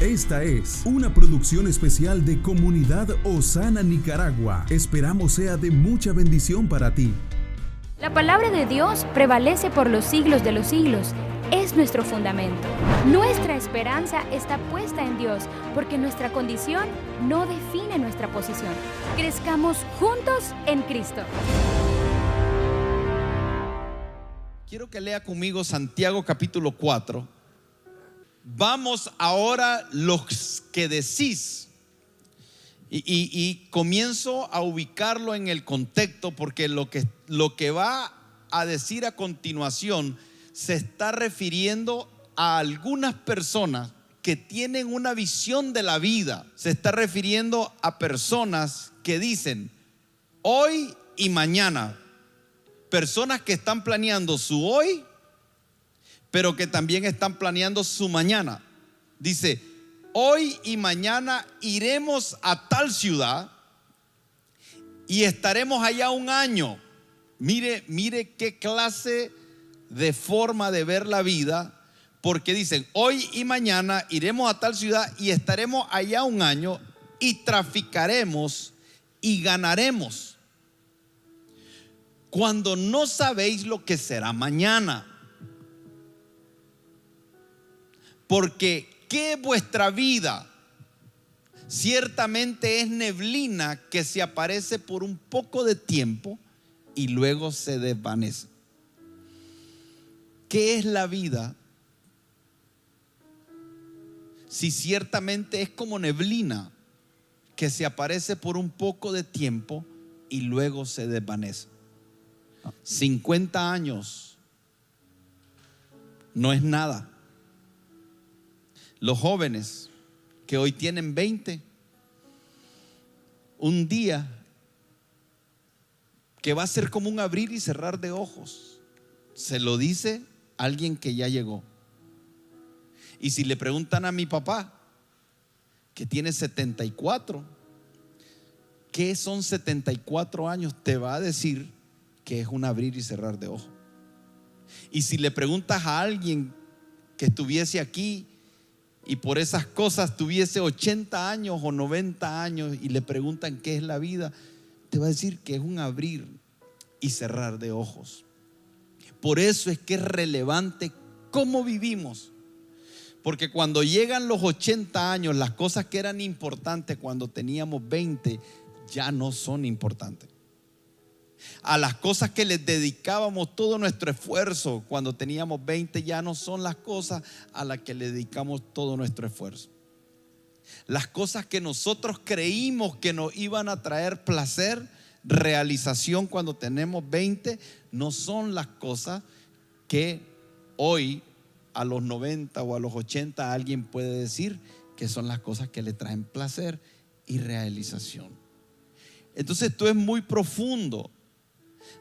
Esta es una producción especial de Comunidad Osana Nicaragua. Esperamos sea de mucha bendición para ti. La palabra de Dios prevalece por los siglos de los siglos. Es nuestro fundamento. Nuestra esperanza está puesta en Dios porque nuestra condición no define nuestra posición. Crezcamos juntos en Cristo. Quiero que lea conmigo Santiago capítulo 4 Vamos ahora los que decís. Y, comienzo a ubicarlo en el contexto porque lo que, lo que va a decir a continuación se está refiriendo a algunas personas que tienen una visión de la vida. Se está refiriendo a personas que dicen hoy y mañana. Personas que están planeando su hoy pero que también están planeando su mañana. Dice, hoy y mañana iremos a tal ciudad y estaremos allá un año. Mire, mire qué clase de forma de ver la vida, porque dicen, hoy y mañana iremos a tal ciudad y estaremos allá un año y traficaremos y ganaremos. Cuando no sabéis lo que será mañana. Porque ¿qué vuestra vida? Ciertamente es neblina que se aparece por un poco de tiempo y luego se desvanece. ¿Qué es la vida? Si ciertamente es como neblina que se aparece por un poco de tiempo y luego se desvanece. 50 años no es nada. Los jóvenes que hoy tienen 20, un día que va a ser como un abrir y cerrar de ojos, se lo dice alguien que ya llegó. Y si le preguntan a mi papá, que tiene 74, ¿qué son 74 años? Te va a decir que es un abrir y cerrar de ojos. Y si le preguntas a alguien que estuviese aquí y por esas cosas tuviese 80 años o 90 años y le preguntan qué es la vida, te va a decir que es un abrir y cerrar de ojos. Por eso es que es relevante cómo vivimos. Porque cuando llegan los 80 años, las cosas que eran importantes cuando teníamos 20 ya no son importantes a las cosas que les dedicábamos todo nuestro esfuerzo cuando teníamos 20 ya no son las cosas a las que le dedicamos todo nuestro esfuerzo. Las cosas que nosotros creímos que nos iban a traer placer, realización cuando tenemos 20, no son las cosas que hoy a los 90 o a los 80 alguien puede decir que son las cosas que le traen placer y realización. Entonces esto es muy profundo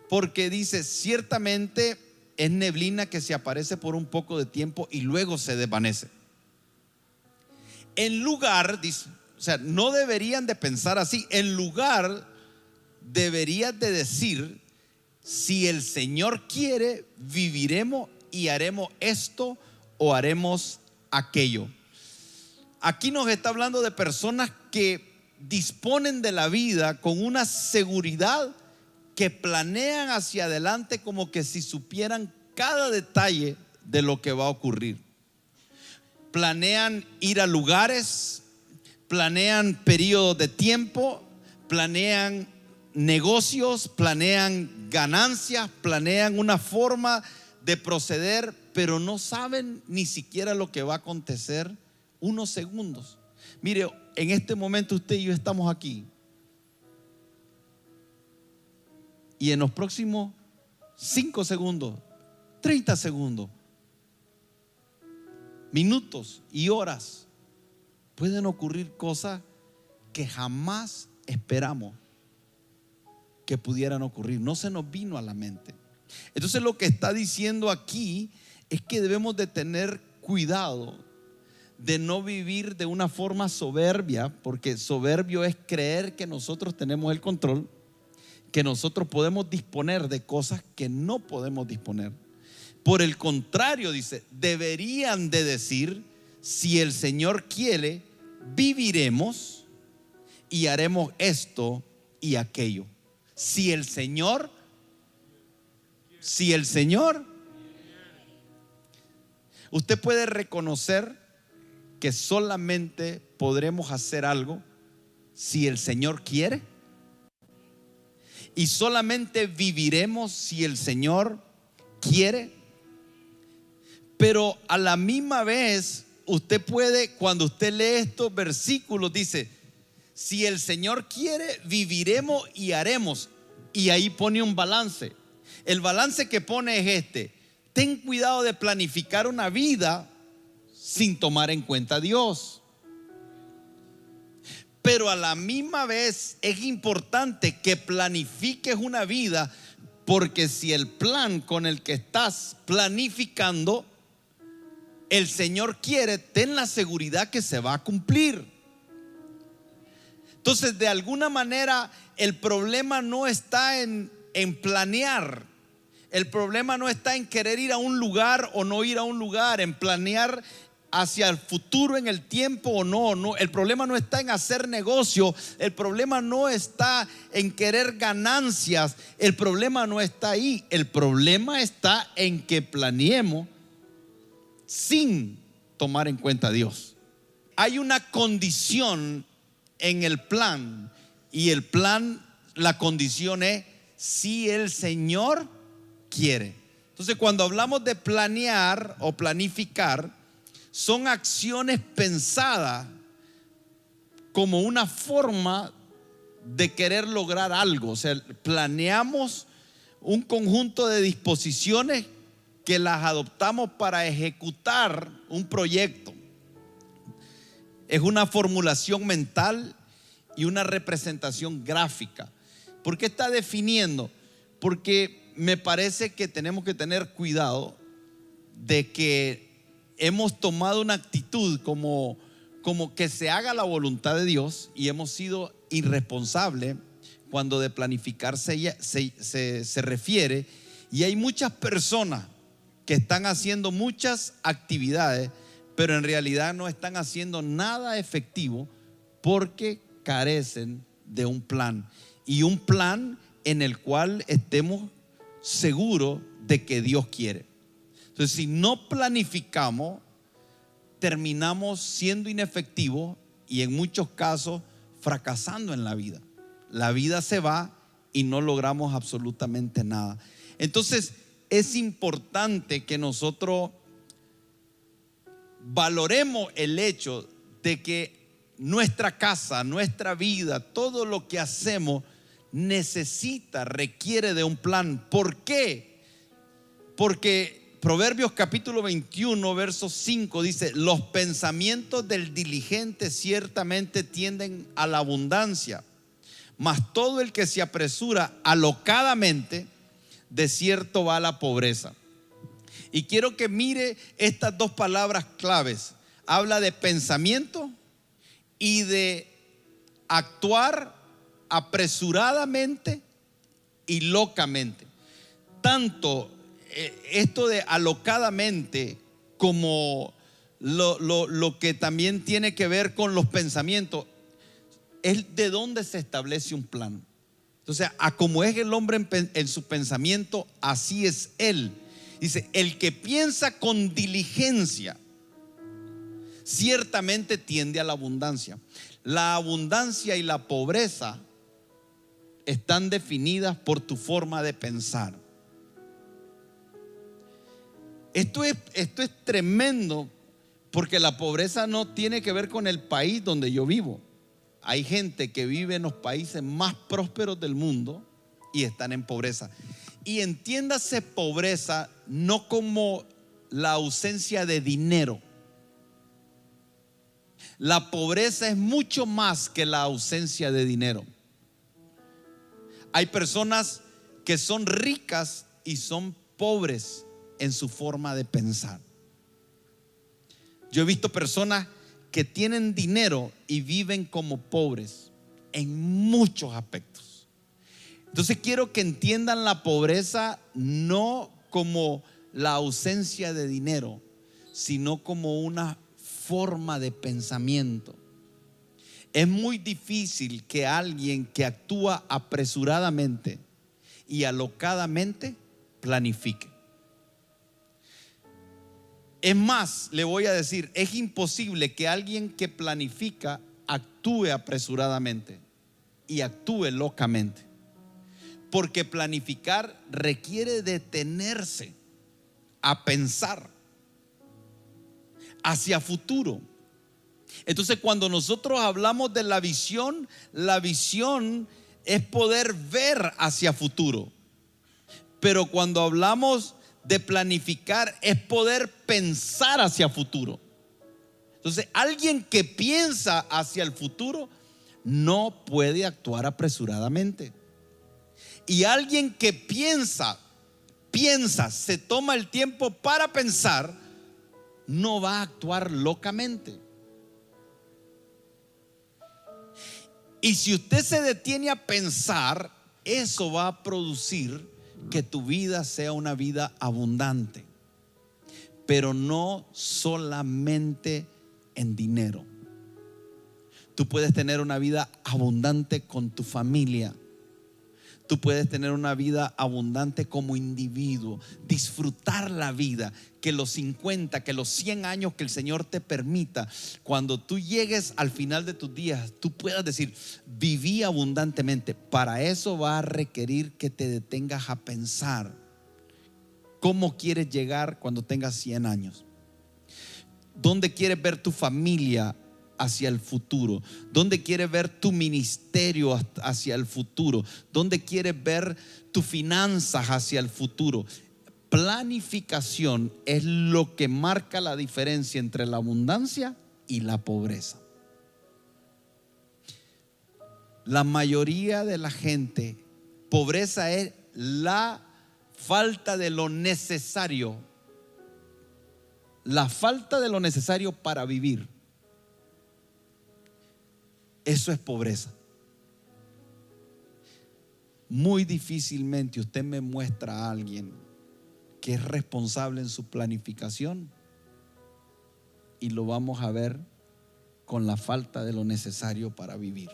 porque dice, ciertamente es neblina que se aparece por un poco de tiempo y luego se desvanece. En lugar, o sea, no deberían de pensar así, en lugar deberías de decir, si el Señor quiere, viviremos y haremos esto o haremos aquello. Aquí nos está hablando de personas que disponen de la vida con una seguridad que planean hacia adelante como que si supieran cada detalle de lo que va a ocurrir. Planean ir a lugares, planean periodos de tiempo, planean negocios, planean ganancias, planean una forma de proceder, pero no saben ni siquiera lo que va a acontecer unos segundos. Mire, en este momento usted y yo estamos aquí Y en los próximos 5 segundos, 30 segundos, minutos y horas, pueden ocurrir cosas que jamás esperamos que pudieran ocurrir. No se nos vino a la mente. Entonces lo que está diciendo aquí es que debemos de tener cuidado de no vivir de una forma soberbia, porque soberbio es creer que nosotros tenemos el control que nosotros podemos disponer de cosas que no podemos disponer. Por el contrario, dice, deberían de decir, si el Señor quiere, viviremos y haremos esto y aquello. Si el Señor, si el Señor, usted puede reconocer que solamente podremos hacer algo si el Señor quiere. Y solamente viviremos si el Señor quiere. Pero a la misma vez, usted puede, cuando usted lee estos versículos, dice, si el Señor quiere, viviremos y haremos. Y ahí pone un balance. El balance que pone es este. Ten cuidado de planificar una vida sin tomar en cuenta a Dios. Pero a la misma vez es importante que planifiques una vida porque si el plan con el que estás planificando, el Señor quiere, ten la seguridad que se va a cumplir. Entonces, de alguna manera, el problema no está en, en planear. El problema no está en querer ir a un lugar o no ir a un lugar, en planear hacia el futuro en el tiempo o no, no. El problema no está en hacer negocio, el problema no está en querer ganancias, el problema no está ahí, el problema está en que planeemos sin tomar en cuenta a Dios. Hay una condición en el plan y el plan, la condición es si el Señor quiere. Entonces cuando hablamos de planear o planificar, son acciones pensadas como una forma de querer lograr algo. O sea, planeamos un conjunto de disposiciones que las adoptamos para ejecutar un proyecto es una formulación mental y una representación gráfica. ¿Por qué está definiendo? Porque me parece que tenemos que tener cuidado de que hemos tomado una actitud como, como que se haga la voluntad de Dios y hemos sido irresponsables cuando de planificar se, se refiere. Y hay muchas personas que están haciendo muchas actividades pero en realidad no están haciendo nada efectivo porque carecen de un plan. Y un plan en el cual estemos seguros de que Dios quiere. Entonces, si no planificamos, terminamos siendo inefectivos y en muchos casos fracasando en la vida. La vida se va y no logramos absolutamente nada. Entonces, es importante que nosotros valoremos el hecho de que nuestra casa, nuestra vida, todo lo que hacemos necesita, requiere de un plan. ¿Por qué? Porque Proverbios capítulo 21, verso 5 dice, los pensamientos del diligente ciertamente tienden a la abundancia, mas todo el que se apresura alocadamente, de cierto va a la pobreza. Y quiero que mire estas dos palabras claves. Habla de pensamiento y de actuar apresuradamente y locamente. Tanto esto de alocadamente como lo, lo, que también tiene que ver con los pensamientos, es de dónde se establece un plan. Entonces, a como es el hombre en, en su pensamiento, así es él. Dice, el que piensa con diligencia, ciertamente tiende a la abundancia. La abundancia y la pobreza están definidas por tu forma de pensar. Esto es, tremendo porque la pobreza no tiene que ver con el país donde yo vivo. Hay gente que vive en los países más prósperos del mundo y están en pobreza. Y entiéndase pobreza no como la ausencia de dinero. La pobreza es mucho más que la ausencia de dinero. Hay personas que son ricas y son pobres en su forma de pensar. Yo he visto personas que tienen dinero y viven como pobres en muchos aspectos. Entonces quiero que entiendan la pobreza no como la ausencia de dinero, sino como una forma de pensamiento. Es muy difícil que alguien que actúa apresuradamente y alocadamente planifique. Es más, le voy a decir, es imposible que alguien que planifica actúe apresuradamente y actúe locamente. Porque planificar requiere detenerse a pensar hacia futuro. Entonces cuando nosotros hablamos de la visión, la visión es poder ver hacia futuro. Pero cuando hablamos de planificar es poder pensar hacia futuro. Entonces, alguien que piensa hacia el futuro no puede actuar apresuradamente. Y alguien que piensa, piensa, se toma el tiempo para pensar, no va a actuar locamente. Y si usted se detiene a pensar, eso va a producir que tu vida sea una vida abundante, pero no solamente en dinero. Tú puedes tener una vida abundante con tu familia, Tú puedes tener una vida abundante como individuo, disfrutar la vida, que los 50, que los 100 años que el Señor te permita, cuando tú llegues al final de tus días, tú puedas decir, viví abundantemente. Para eso va a requerir que te detengas a pensar cómo quieres llegar cuando tengas 100 años. ¿Dónde quieres ver tu familia hacia el futuro? ¿Dónde quieres ver tu ministerio hacia el futuro? ¿Dónde quieres ver tus finanzas hacia el futuro? Planificación es lo que marca la diferencia entre la abundancia y la pobreza. La mayoría de la gente, pobreza es la falta de lo necesario, la falta de lo necesario para vivir. Eso es pobreza. Muy difícilmente usted me muestra a alguien que es responsable en su planificación y lo vamos a ver con la falta de lo necesario para vivir.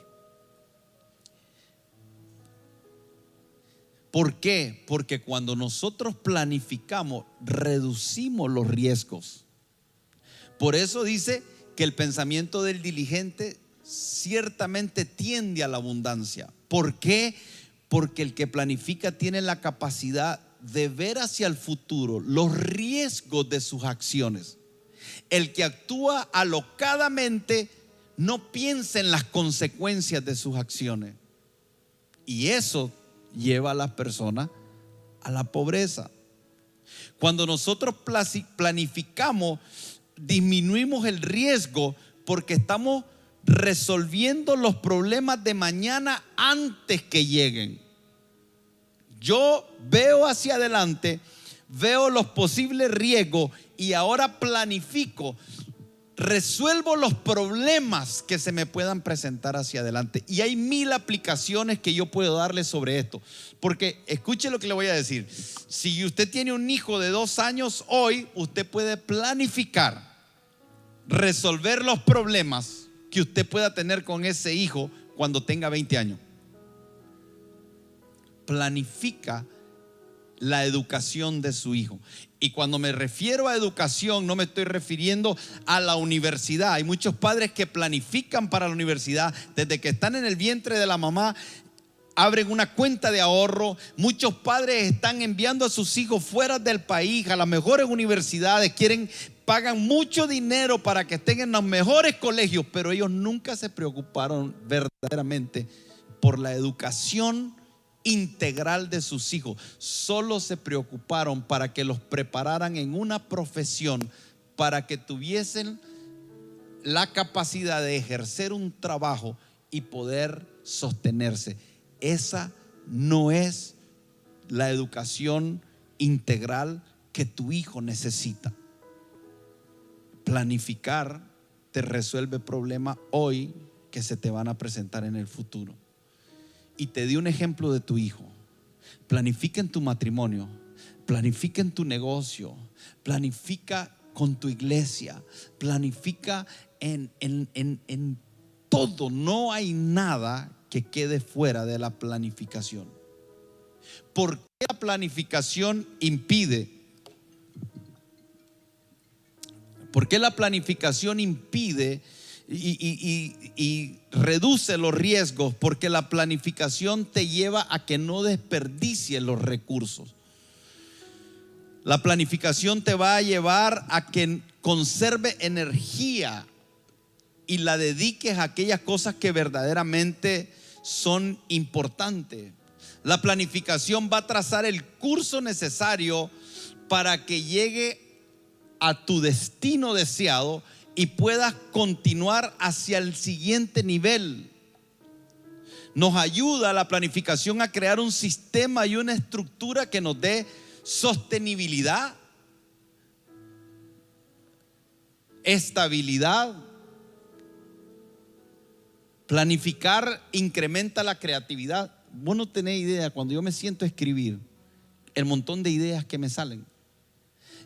¿Por qué? Porque cuando nosotros planificamos, reducimos los riesgos. Por eso dice que el pensamiento del diligente ciertamente tiende a la abundancia. ¿Por qué? Porque el que planifica tiene la capacidad de ver hacia el futuro los riesgos de sus acciones. El que actúa alocadamente no piensa en las consecuencias de sus acciones. Y eso lleva a las personas a la pobreza. Cuando nosotros planificamos, disminuimos el riesgo porque estamos resolviendo los problemas de mañana antes que lleguen. Yo veo hacia adelante, veo los posibles riesgos y ahora planifico, resuelvo los problemas que se me puedan presentar hacia adelante. Y hay mil aplicaciones que yo puedo darle sobre esto. Porque escuche lo que le voy a decir. Si usted tiene un hijo de dos años hoy, usted puede planificar, resolver los problemas que usted pueda tener con ese hijo cuando tenga 20 años. Planifica la educación de su hijo. Y cuando me refiero a educación, no me estoy refiriendo a la universidad. Hay muchos padres que planifican para la universidad desde que están en el vientre de la mamá. Abren una cuenta de ahorro. Muchos padres están enviando a sus hijos fuera del país, a las mejores universidades. Quieren pagan mucho dinero para que estén en los mejores colegios, pero ellos nunca se preocuparon verdaderamente por la educación integral de sus hijos. Solo se preocuparon para que los prepararan en una profesión, para que tuviesen la capacidad de ejercer un trabajo y poder sostenerse. Esa no es la educación integral que tu hijo necesita planificar te resuelve problemas hoy que se te van a presentar en el futuro. Y te di un ejemplo de tu hijo. Planifica en tu matrimonio, planifica en tu negocio, planifica con tu iglesia, planifica en, en, en, en todo. No hay nada que quede fuera de la planificación. ¿Por qué la planificación impide? ¿Por qué la planificación impide y, reduce los riesgos? Porque la planificación te lleva a que no desperdicies los recursos. La planificación te va a llevar a que conserve energía y la dediques a aquellas cosas que verdaderamente son importantes. La planificación va a trazar el curso necesario para que llegue a tu destino deseado y puedas continuar hacia el siguiente nivel. Nos ayuda la planificación a crear un sistema y una estructura que nos dé sostenibilidad, estabilidad. Planificar incrementa la creatividad. Vos no tenés idea, cuando yo me siento a escribir, el montón de ideas que me salen.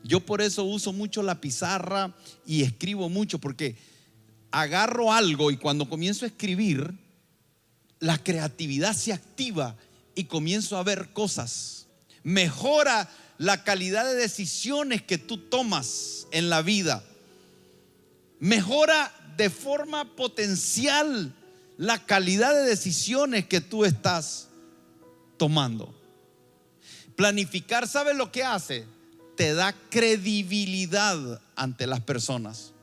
Yo por eso uso mucho la pizarra y escribo mucho, porque agarro algo y cuando comienzo a escribir, la creatividad se activa y comienzo a ver cosas. Mejora la calidad de decisiones que tú tomas en la vida. Mejora de forma potencial la calidad de decisiones que tú estás tomando. Planificar, ¿sabes lo que hace? Te da credibilidad ante las personas.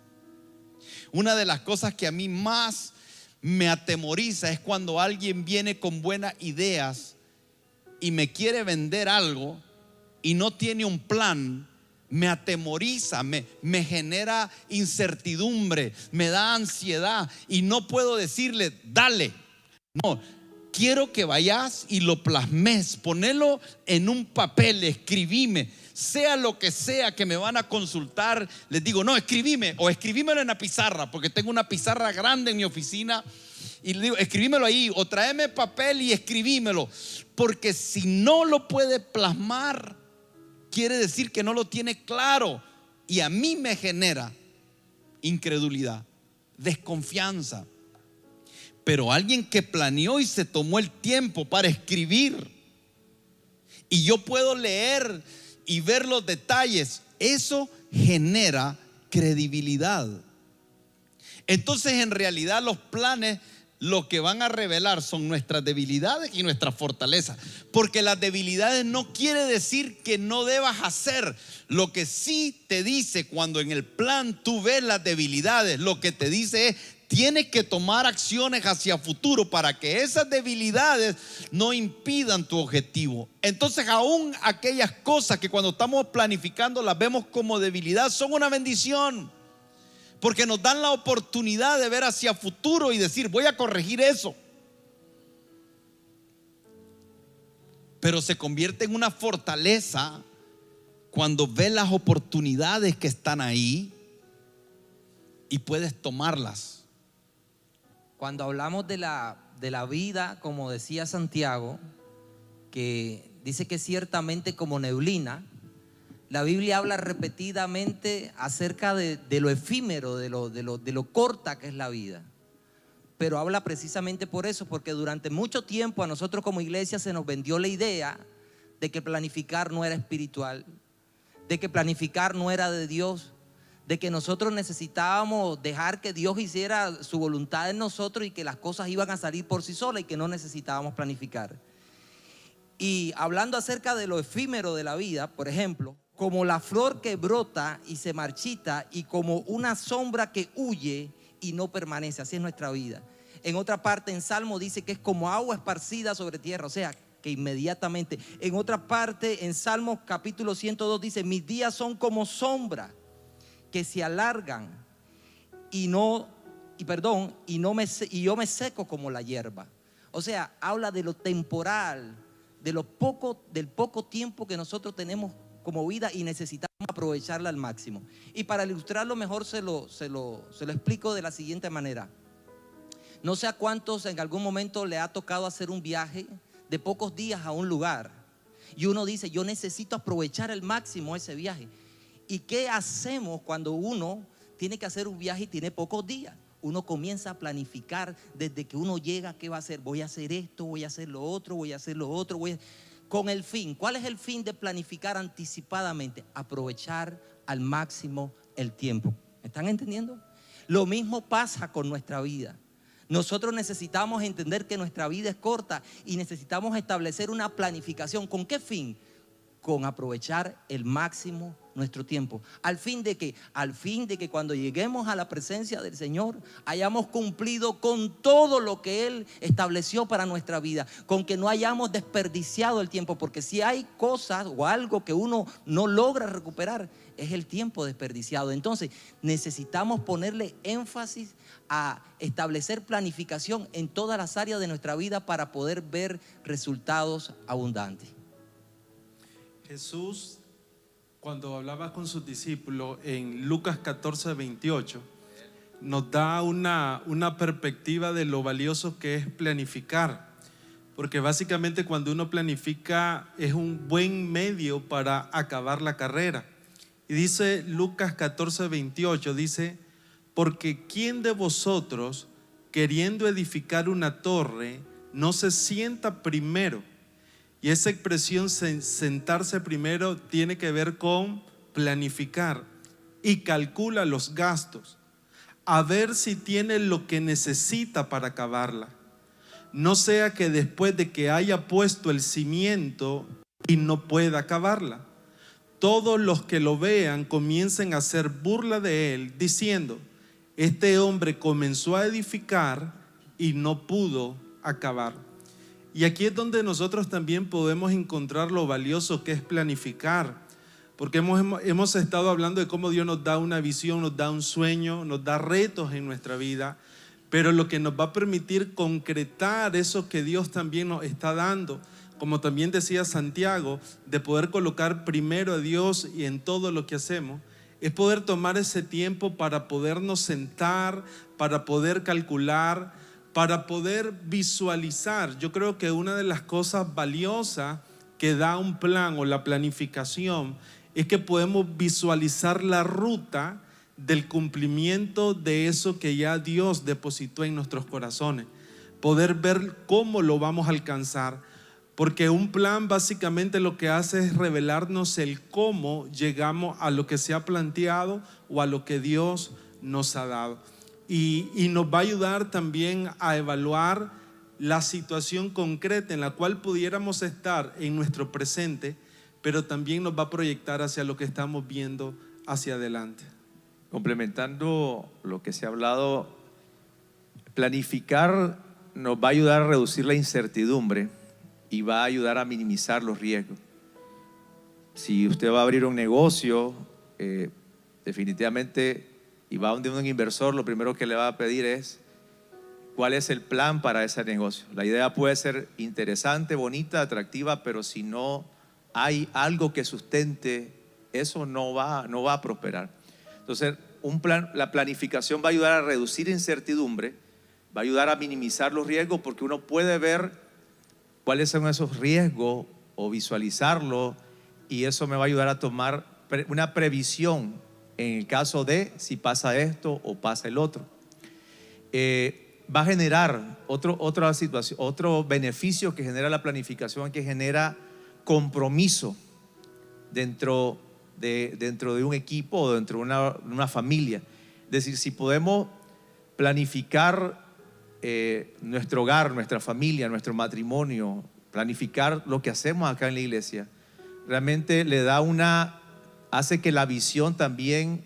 Una de las cosas que a mí más me atemoriza es cuando alguien viene con buenas ideas y me quiere vender algo y no tiene un plan me atemoriza, me, me genera incertidumbre, me da ansiedad y no puedo decirle, dale. No, quiero que vayas y lo plasmes, ponelo en un papel, escribime, sea lo que sea que me van a consultar, les digo, no, escribime o escribímelo en la pizarra, porque tengo una pizarra grande en mi oficina y le digo, escribímelo ahí o tráeme papel y escribímelo, porque si no lo puede plasmar, quiere decir que no lo tiene claro y a mí me genera incredulidad, desconfianza. Pero alguien que planeó y se tomó el tiempo para escribir y yo puedo leer y ver los detalles, eso genera credibilidad. Entonces en realidad los planes lo que van a revelar son nuestras debilidades y nuestras fortalezas. Porque las debilidades no quiere decir que no debas hacer. Lo que sí te dice cuando en el plan tú ves las debilidades, lo que te dice es, tienes que tomar acciones hacia futuro para que esas debilidades no impidan tu objetivo. Entonces aún aquellas cosas que cuando estamos planificando las vemos como debilidad son una bendición porque nos dan la oportunidad de ver hacia futuro y decir, voy a corregir eso. Pero se convierte en una fortaleza cuando ves las oportunidades que están ahí y puedes tomarlas. Cuando hablamos de la, de la vida, como decía Santiago, que dice que ciertamente como neblina, la Biblia habla repetidamente acerca de, lo efímero, de lo, de, lo corta que es la vida. Pero habla precisamente por eso, porque durante mucho tiempo a nosotros como iglesia se nos vendió la idea de que planificar no era espiritual, de que planificar no era de Dios, de que nosotros necesitábamos dejar que Dios hiciera su voluntad en nosotros y que las cosas iban a salir por sí solas y que no necesitábamos planificar. Y hablando acerca de lo efímero de la vida, por ejemplo, como la flor que brota y se marchita y como una sombra que huye y no permanece. Así es nuestra vida. En otra parte, en Salmo dice que es como agua esparcida sobre tierra, o sea, que inmediatamente. En otra parte, en Salmo capítulo 102 dice, mis días son como sombra que se alargan y no, y perdón, y, no me, y yo me seco como la hierba. O sea, habla de lo temporal, de lo poco, del poco tiempo que nosotros tenemos como vida y necesitamos aprovecharla al máximo. Y para ilustrarlo mejor se lo, se lo, se lo explico de la siguiente manera. No sé a cuántos en algún momento le ha tocado hacer un viaje de pocos días a un lugar. Y uno dice, yo necesito aprovechar al máximo ese viaje. ¿Y qué hacemos cuando uno tiene que hacer un viaje y tiene pocos días? Uno comienza a planificar desde que uno llega, ¿qué va a hacer? Voy a hacer esto, voy a hacer lo otro, voy a hacer lo otro, voy con el fin. ¿Cuál es el fin de planificar anticipadamente? Aprovechar al máximo el tiempo. ¿Me están entendiendo? Lo mismo pasa con nuestra vida. Nosotros necesitamos entender que nuestra vida es corta y necesitamos establecer una planificación. ¿Con qué fin? Con aprovechar el máximo nuestro tiempo. Al fin de que, al fin de que cuando lleguemos a la presencia del Señor hayamos cumplido con todo lo que Él estableció para nuestra vida, con que no hayamos desperdiciado el tiempo, porque si hay cosas o algo que uno no logra recuperar, es el tiempo desperdiciado. Entonces necesitamos ponerle énfasis a establecer planificación en todas las áreas de nuestra vida para poder ver resultados abundantes. Jesús, cuando hablaba con sus discípulos en Lucas 14, 28, nos da una, una perspectiva de lo valioso que es planificar. Porque básicamente cuando uno planifica es un buen medio para acabar la carrera. Y dice Lucas 14, 28, dice, porque ¿quién de vosotros, queriendo edificar una torre, no se sienta primero? Y esa expresión sentarse primero tiene que ver con planificar y calcula los gastos, a ver si tiene lo que necesita para acabarla. No sea que después de que haya puesto el cimiento y no pueda acabarla, todos los que lo vean comiencen a hacer burla de él, diciendo, este hombre comenzó a edificar y no pudo acabar. Y aquí es donde nosotros también podemos encontrar lo valioso que es planificar. Porque hemos, hemos, estado hablando de cómo Dios nos da una visión, nos da un sueño, nos da retos en nuestra vida. Pero lo que nos va a permitir concretar eso que Dios también nos está dando como también decía Santiago, de poder colocar primero a Dios y en todo lo que hacemos, es poder tomar ese tiempo para podernos sentar, para poder calcular, para poder visualizar. Yo creo que una de las cosas valiosas que da un plan o la planificación es que podemos visualizar la ruta del cumplimiento de eso que ya Dios depositó en nuestros corazones. Poder ver cómo lo vamos a alcanzar porque un plan básicamente lo que hace es revelarnos el cómo llegamos a lo que se ha planteado o a lo que Dios nos ha dado. Y, nos va a ayudar también a evaluar la situación concreta en la cual pudiéramos estar en nuestro presente, pero también nos va a proyectar hacia lo que estamos viendo hacia adelante. Complementando lo que se ha hablado, planificar nos va a ayudar a reducir la incertidumbre y va a ayudar a minimizar los riesgos. Si usted va a abrir un negocio, eh, definitivamente, y va donde un inversor, lo primero que le va a pedir es cuál es el plan para ese negocio. La idea puede ser interesante, bonita, atractiva, pero si no hay algo que sustente, eso no va, no va a prosperar. Entonces, un plan, la planificación va a ayudar a reducir incertidumbre, va a ayudar a minimizar los riesgos porque uno puede ver cuáles son esos riesgos o visualizarlo y eso me va a ayudar a tomar una previsión en el caso de si pasa esto o pasa el otro. Eh, va a generar otro, otra situación, otro beneficio que genera la planificación, que genera compromiso dentro de, dentro de un equipo o dentro de una, familia. Es decir, si podemos planificar eh, nuestro hogar, nuestra familia, nuestro matrimonio, planificar lo que hacemos acá en la iglesia, realmente le da una, hace que la visión también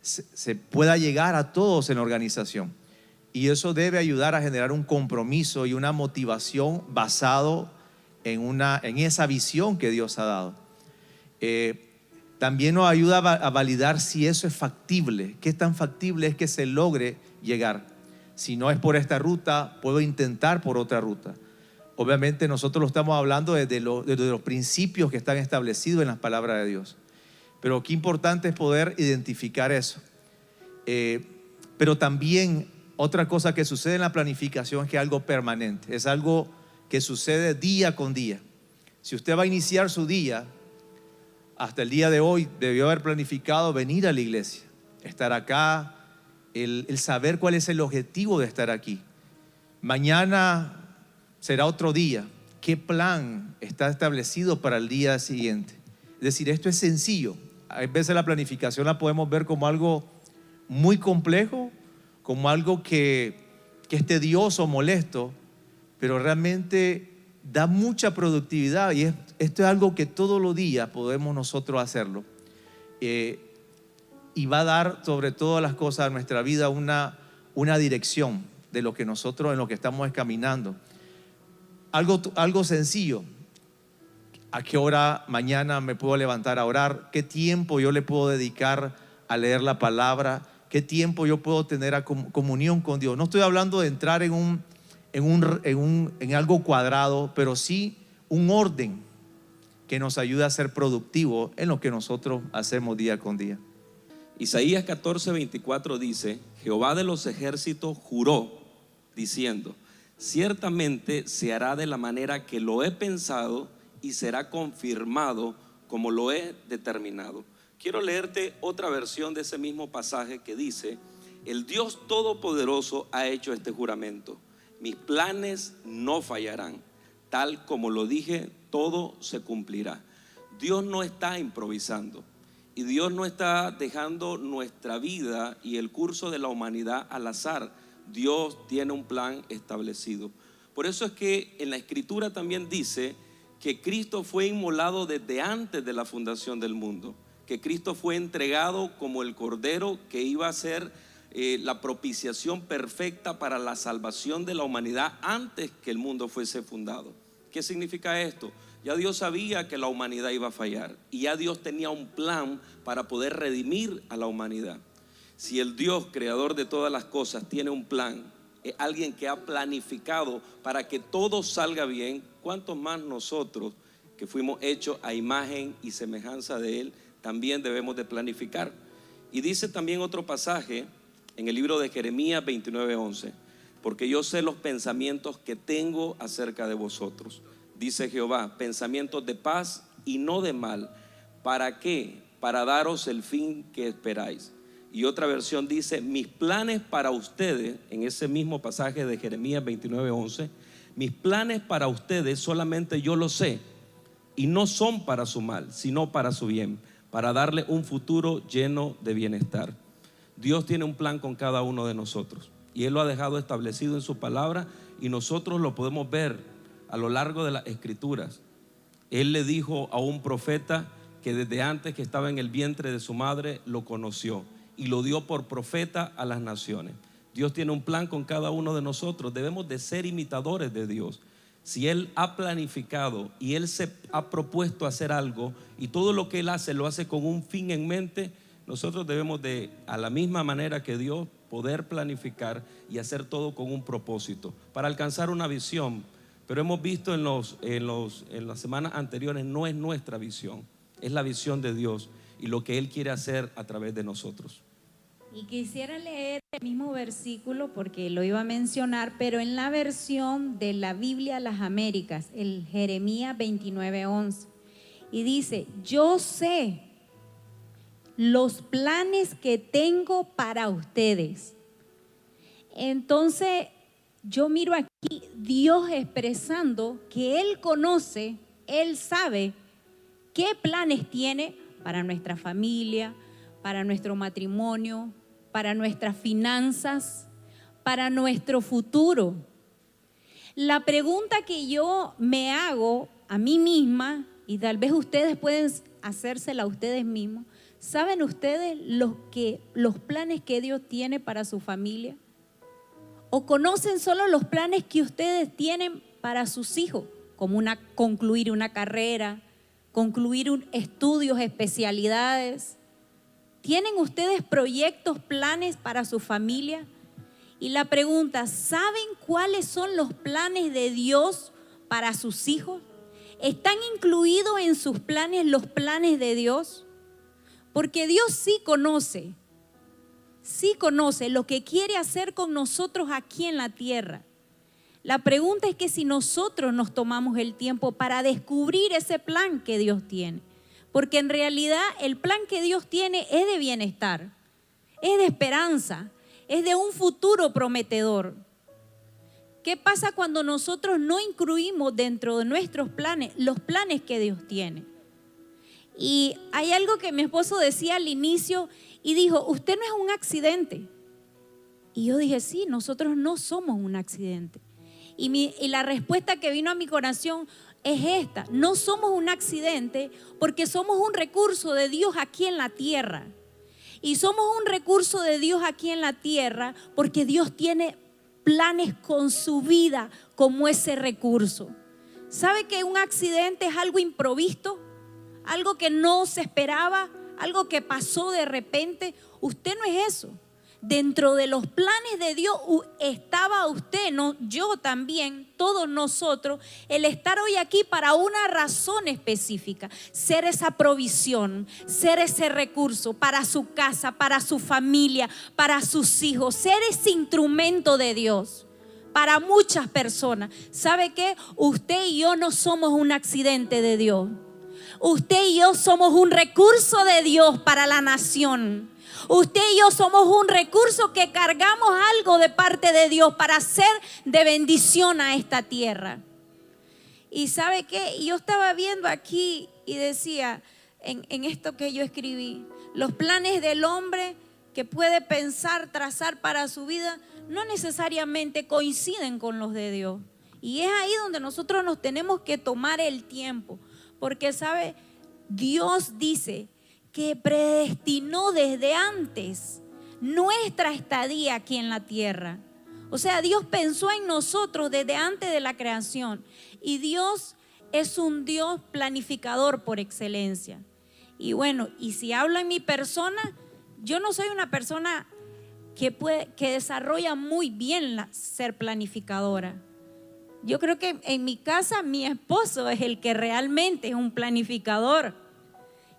se, pueda llegar a todos en la organización. Y eso debe ayudar a generar un compromiso y una motivación basado en, una, en esa visión que Dios ha dado. Eh, también nos ayuda a validar si eso es factible, qué tan factible es que se logre llegar si no es por esta ruta, puedo intentar por otra ruta. Obviamente nosotros lo estamos hablando desde, los principios que están establecidos en las palabras de Dios. Pero qué importante es poder identificar eso. Eh, pero también otra cosa que sucede en la planificación es que es algo permanente, es algo que sucede día con día. Si usted va a iniciar su día, hasta el día de hoy debió haber planificado venir a la iglesia, estar acá, el, el saber cuál es el objetivo de estar aquí. Mañana será otro día. ¿Qué plan está establecido para el día siguiente? Es decir, esto es sencillo. A veces la planificación la podemos ver como algo muy complejo, como algo que, que es tedioso, molesto, pero realmente da mucha productividad y es- esto es algo que todos los días podemos nosotros hacerlo. Eh, y va a dar sobre todas las cosas a nuestra vida una, una dirección de lo que nosotros en lo que estamos caminando. Algo, algo sencillo. ¿A qué hora mañana me puedo levantar a orar? ¿Qué tiempo yo le puedo dedicar a leer la palabra? ¿Qué tiempo yo puedo tener a com- comunión con Dios? No estoy hablando de entrar en, un, en, un, en, un, en algo cuadrado, pero sí un orden que nos ayude a ser productivos en lo que nosotros hacemos día con día. Isaías 14, 24 dice, Jehová de los ejércitos juró, diciendo, ciertamente se hará de la manera que lo he pensado y será confirmado como lo he determinado. Quiero leerte otra versión de ese mismo pasaje que dice, el Dios Todopoderoso ha hecho este juramento, mis planes no fallarán, tal como lo dije, todo se cumplirá. Dios no está improvisando. Y Dios no está dejando nuestra vida y el curso de la humanidad al azar. Dios tiene un plan establecido. Por eso es que en la escritura también dice que Cristo fue inmolado desde antes de la fundación del mundo, que Cristo fue entregado como el cordero que iba a ser eh, la propiciación perfecta para la salvación de la humanidad antes que el mundo fuese fundado. ¿Qué significa esto? Ya Dios sabía que la humanidad iba a fallar y ya Dios tenía un plan para poder redimir a la humanidad. Si el Dios, creador de todas las cosas, tiene un plan, es alguien que ha planificado para que todo salga bien, ¿cuántos más nosotros que fuimos hechos a imagen y semejanza de Él también debemos de planificar? Y dice también otro pasaje en el libro de Jeremías 29:11, porque yo sé los pensamientos que tengo acerca de vosotros dice Jehová, pensamientos de paz y no de mal. ¿Para qué? Para daros el fin que esperáis. Y otra versión dice, mis planes para ustedes, en ese mismo pasaje de Jeremías 29:11, mis planes para ustedes solamente yo lo sé, y no son para su mal, sino para su bien, para darle un futuro lleno de bienestar. Dios tiene un plan con cada uno de nosotros, y Él lo ha dejado establecido en su palabra, y nosotros lo podemos ver a lo largo de las escrituras. Él le dijo a un profeta que desde antes que estaba en el vientre de su madre lo conoció y lo dio por profeta a las naciones. Dios tiene un plan con cada uno de nosotros. Debemos de ser imitadores de Dios. Si Él ha planificado y Él se ha propuesto hacer algo y todo lo que Él hace lo hace con un fin en mente, nosotros debemos de, a la misma manera que Dios, poder planificar y hacer todo con un propósito para alcanzar una visión. Pero hemos visto en, los, en, los, en las semanas anteriores, no es nuestra visión, es la visión de Dios y lo que Él quiere hacer a través de nosotros. Y quisiera leer el mismo versículo porque lo iba a mencionar, pero en la versión de la Biblia Las Américas, el Jeremías 29:11. Y dice, yo sé los planes que tengo para ustedes. Entonces, yo miro aquí Dios expresando que Él conoce, Él sabe qué planes tiene para nuestra familia, para nuestro matrimonio, para nuestras finanzas, para nuestro futuro. La pregunta que yo me hago a mí misma, y tal vez ustedes pueden hacérsela a ustedes mismos, ¿saben ustedes los, que, los planes que Dios tiene para su familia? ¿O conocen solo los planes que ustedes tienen para sus hijos? Como una, concluir una carrera, concluir un, estudios, especialidades. ¿Tienen ustedes proyectos, planes para su familia? Y la pregunta, ¿saben cuáles son los planes de Dios para sus hijos? ¿Están incluidos en sus planes los planes de Dios? Porque Dios sí conoce, sí conoce lo que quiere hacer con nosotros aquí en la tierra. La pregunta es que si nosotros nos tomamos el tiempo para descubrir ese plan que Dios tiene, Porque en realidad el plan que Dios tiene es de bienestar, es de esperanza, es de un futuro prometedor. ¿Qué pasa cuando nosotros no incluimos dentro de nuestros planes los planes que Dios tiene? Y hay algo que mi esposo decía al inicio y dijo, usted no es un accidente. Y yo dije, sí, nosotros no somos un accidente. Y, la respuesta que vino a mi corazón es esta, no somos un accidente porque somos un recurso de Dios aquí en la tierra. Y somos un recurso de Dios aquí en la tierra porque Dios tiene planes con su vida como ese recurso. ¿Sabe que un accidente es algo improvisto? Algo que no se esperaba, algo que pasó de repente. Usted no es eso dentro de los planes de Dios estaba usted, no, yo también, todos nosotros, el estar hoy aquí para una razón específica, ser esa provisión, ser ese recurso para su casa, para su familia, para sus hijos, ser ese instrumento de Dios. Para muchas personas. ¿Sabe qué? Usted y yo no somos un accidente de Dios. Usted y yo somos un recurso de Dios para la nación. Usted y yo somos un recurso que cargamos algo de parte de Dios para ser de bendición a esta tierra. Y sabe qué, yo estaba viendo aquí y decía en, en esto que yo escribí, los planes del hombre que puede pensar, trazar para su vida, no necesariamente coinciden con los de Dios. Y es ahí donde nosotros nos tenemos que tomar el tiempo, porque sabe, Dios dice que predestinó desde antes nuestra estadía aquí en la tierra. O sea, Dios pensó en nosotros desde antes de la creación. Y Dios es un Dios planificador por excelencia. Y bueno, y si hablo en mi persona, yo no soy una persona que, puede, que desarrolla muy bien la, ser planificadora. Yo creo que en mi casa mi esposo es el que realmente es un planificador.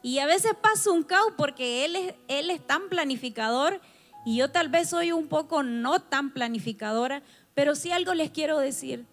Y a veces pasa un caos porque él es, él es tan planificador y yo tal vez soy un poco no tan planificadora, pero sí algo les quiero decir.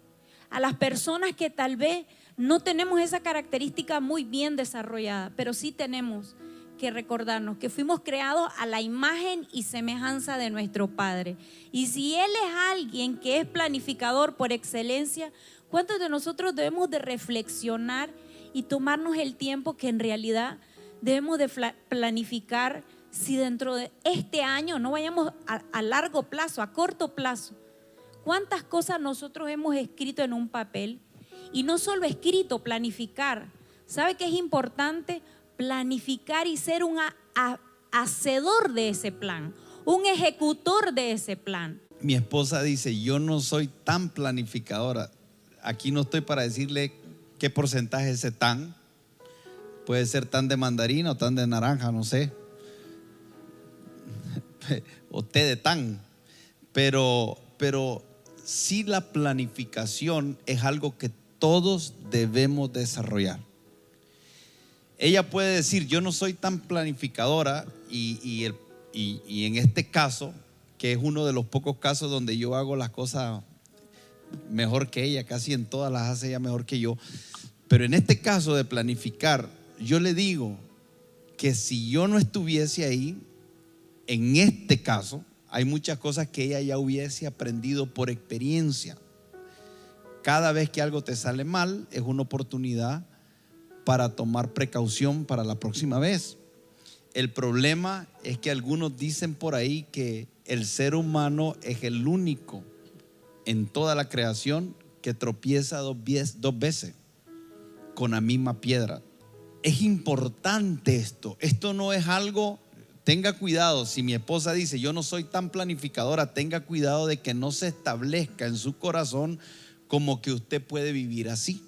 A las personas que tal vez no tenemos esa característica muy bien desarrollada, pero sí tenemos que recordarnos que fuimos creados a la imagen y semejanza de nuestro Padre. Y si Él es alguien que es planificador por excelencia, ¿cuántos de nosotros debemos de reflexionar y tomarnos el tiempo que en realidad debemos de planificar si dentro de este año no vayamos a, largo plazo, a corto plazo. ¿Cuántas cosas nosotros hemos escrito en un papel? Y no solo escrito, planificar. ¿Sabe que es importante? Planificar y ser un hacedor de ese plan, un ejecutor de ese plan. Mi esposa dice, yo no soy tan planificadora. Aquí no estoy para decirle qué porcentaje es ese tan, Puede ser tan de mandarina o tan de naranja, no sé. o té de tan. Pero, pero sí la planificación es algo que todos debemos desarrollar. Ella puede decir, yo no soy tan planificadora y, y en este caso, que es uno de los pocos casos donde yo hago las cosas mejor que ella, casi en todas las hace ella mejor que yo, pero en este caso de planificar, yo le digo que si yo no estuviese ahí, en este caso, hay muchas cosas que ella ya hubiese aprendido por experiencia. Cada vez que algo te sale mal, es una oportunidad para tomar precaución para la próxima vez. El problema es que algunos dicen por ahí que el ser humano es el único en toda la creación que tropieza dos, veces con la misma piedra es importante esto. Esto no es algo, tenga cuidado, si mi esposa dice, yo no soy tan planificadora, tenga cuidado de que no se establezca en su corazón como que usted puede vivir así.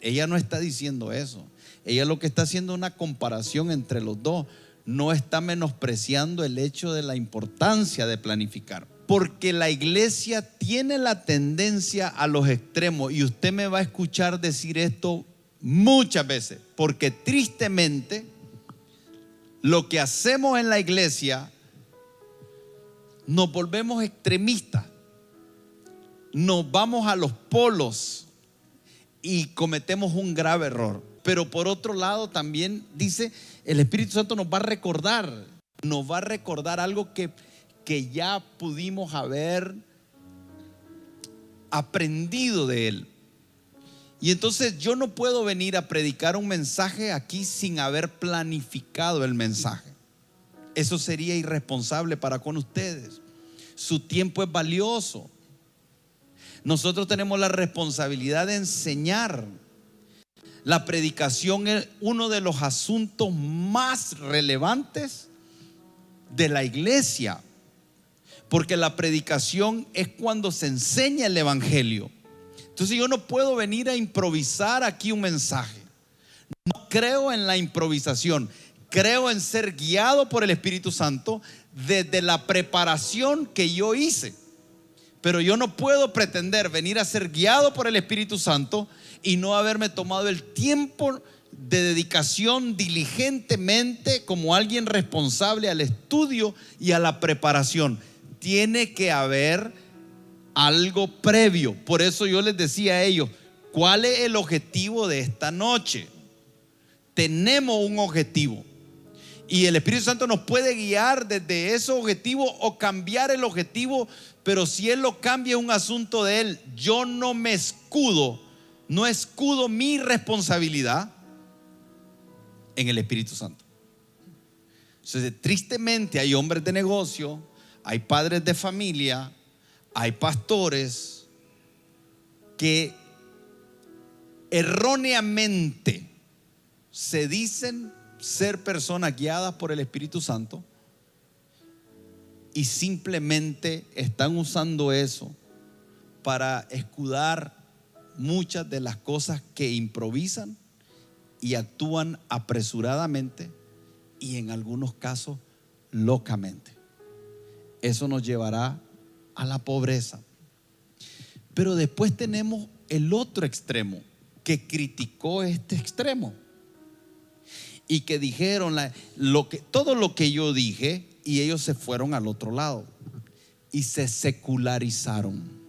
Ella no está diciendo eso. Ella lo que está haciendo es una comparación entre los dos. No está menospreciando el hecho de la importancia de planificar. Porque la iglesia tiene la tendencia a los extremos y usted me va a escuchar decir esto muchas veces, porque tristemente lo que hacemos en la iglesia nos volvemos extremistas, nos vamos a los polos y cometemos un grave error. Pero por otro lado también dice, el Espíritu Santo nos va a recordar, nos va a recordar algo que, que ya pudimos haber aprendido de Él. Y entonces yo no puedo venir a predicar un mensaje aquí sin haber planificado el mensaje. Eso sería irresponsable para con ustedes. Su tiempo es valioso. Nosotros tenemos la responsabilidad de enseñar. La predicación es uno de los asuntos más relevantes de la iglesia. Porque la predicación es cuando se enseña el Evangelio. Entonces yo no puedo venir a improvisar aquí un mensaje. No creo en la improvisación. Creo en ser guiado por el Espíritu Santo desde la preparación que yo hice. Pero yo no puedo pretender venir a ser guiado por el Espíritu Santo y no haberme tomado el tiempo de dedicación diligentemente como alguien responsable al estudio y a la preparación. Tiene que haber algo previo. Por eso yo les decía a ellos, ¿cuál es el objetivo de esta noche? Tenemos un objetivo. Y el Espíritu Santo nos puede guiar desde ese objetivo o cambiar el objetivo, pero si Él lo cambia es un asunto de Él. Yo no me escudo, no escudo mi responsabilidad en el Espíritu Santo. Entonces, tristemente hay hombres de negocio, hay padres de familia, hay pastores que erróneamente se dicen ser personas guiadas por el Espíritu Santo y simplemente están usando eso para escudar muchas de las cosas que improvisan y actúan apresuradamente y en algunos casos locamente. Eso nos llevará a la pobreza. Pero después tenemos el otro extremo que criticó este extremo y que dijeron lo que, todo lo que yo dije y ellos se fueron al otro lado y se secularizaron.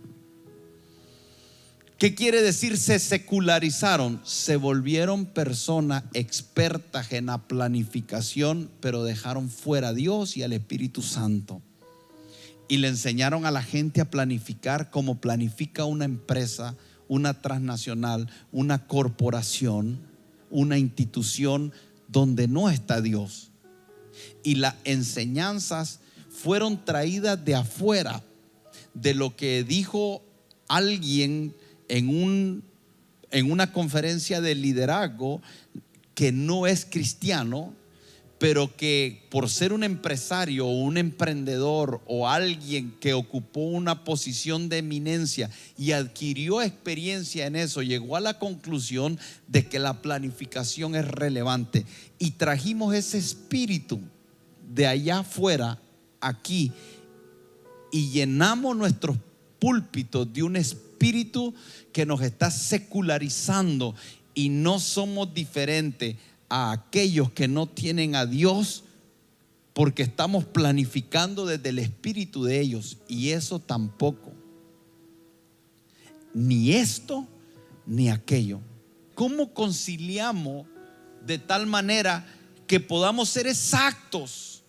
¿Qué quiere decir se secularizaron? Se volvieron personas expertas en la planificación, pero dejaron fuera a Dios y al Espíritu Santo. Y le enseñaron a la gente a planificar como planifica una empresa, una transnacional, una corporación, una institución donde no está Dios. Y las enseñanzas fueron traídas de afuera, de lo que dijo alguien en, un, en una conferencia de liderazgo que no es cristiano, pero que por ser un empresario o un emprendedor o alguien que ocupó una posición de eminencia y adquirió experiencia en eso, llegó a la conclusión de que la planificación es relevante. Y trajimos ese espíritu de allá afuera, aquí, y llenamos nuestros púlpitos de un espíritu que nos está secularizando y no somos diferentes a aquellos que no tienen a Dios porque estamos planificando desde el espíritu de ellos y eso tampoco. Ni esto ni aquello. ¿Cómo conciliamos de tal manera que podamos ser exactos?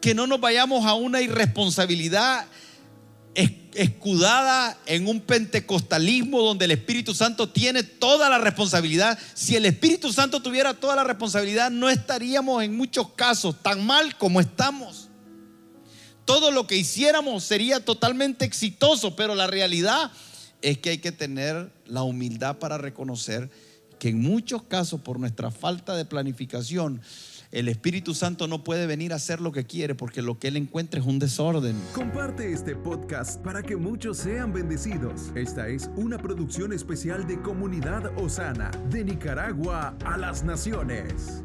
Que no nos vayamos a una irresponsabilidad escudada en un pentecostalismo donde el Espíritu Santo tiene toda la responsabilidad. Si el Espíritu Santo tuviera toda la responsabilidad, no estaríamos en muchos casos tan mal como estamos. Todo lo que hiciéramos sería totalmente exitoso, pero la realidad es que hay que tener la humildad para reconocer que en muchos casos por nuestra falta de planificación, el Espíritu Santo no puede venir a hacer lo que quiere porque lo que Él encuentra es un desorden. Comparte este podcast para que muchos sean bendecidos. Esta es una producción especial de Comunidad Osana, de Nicaragua a las Naciones.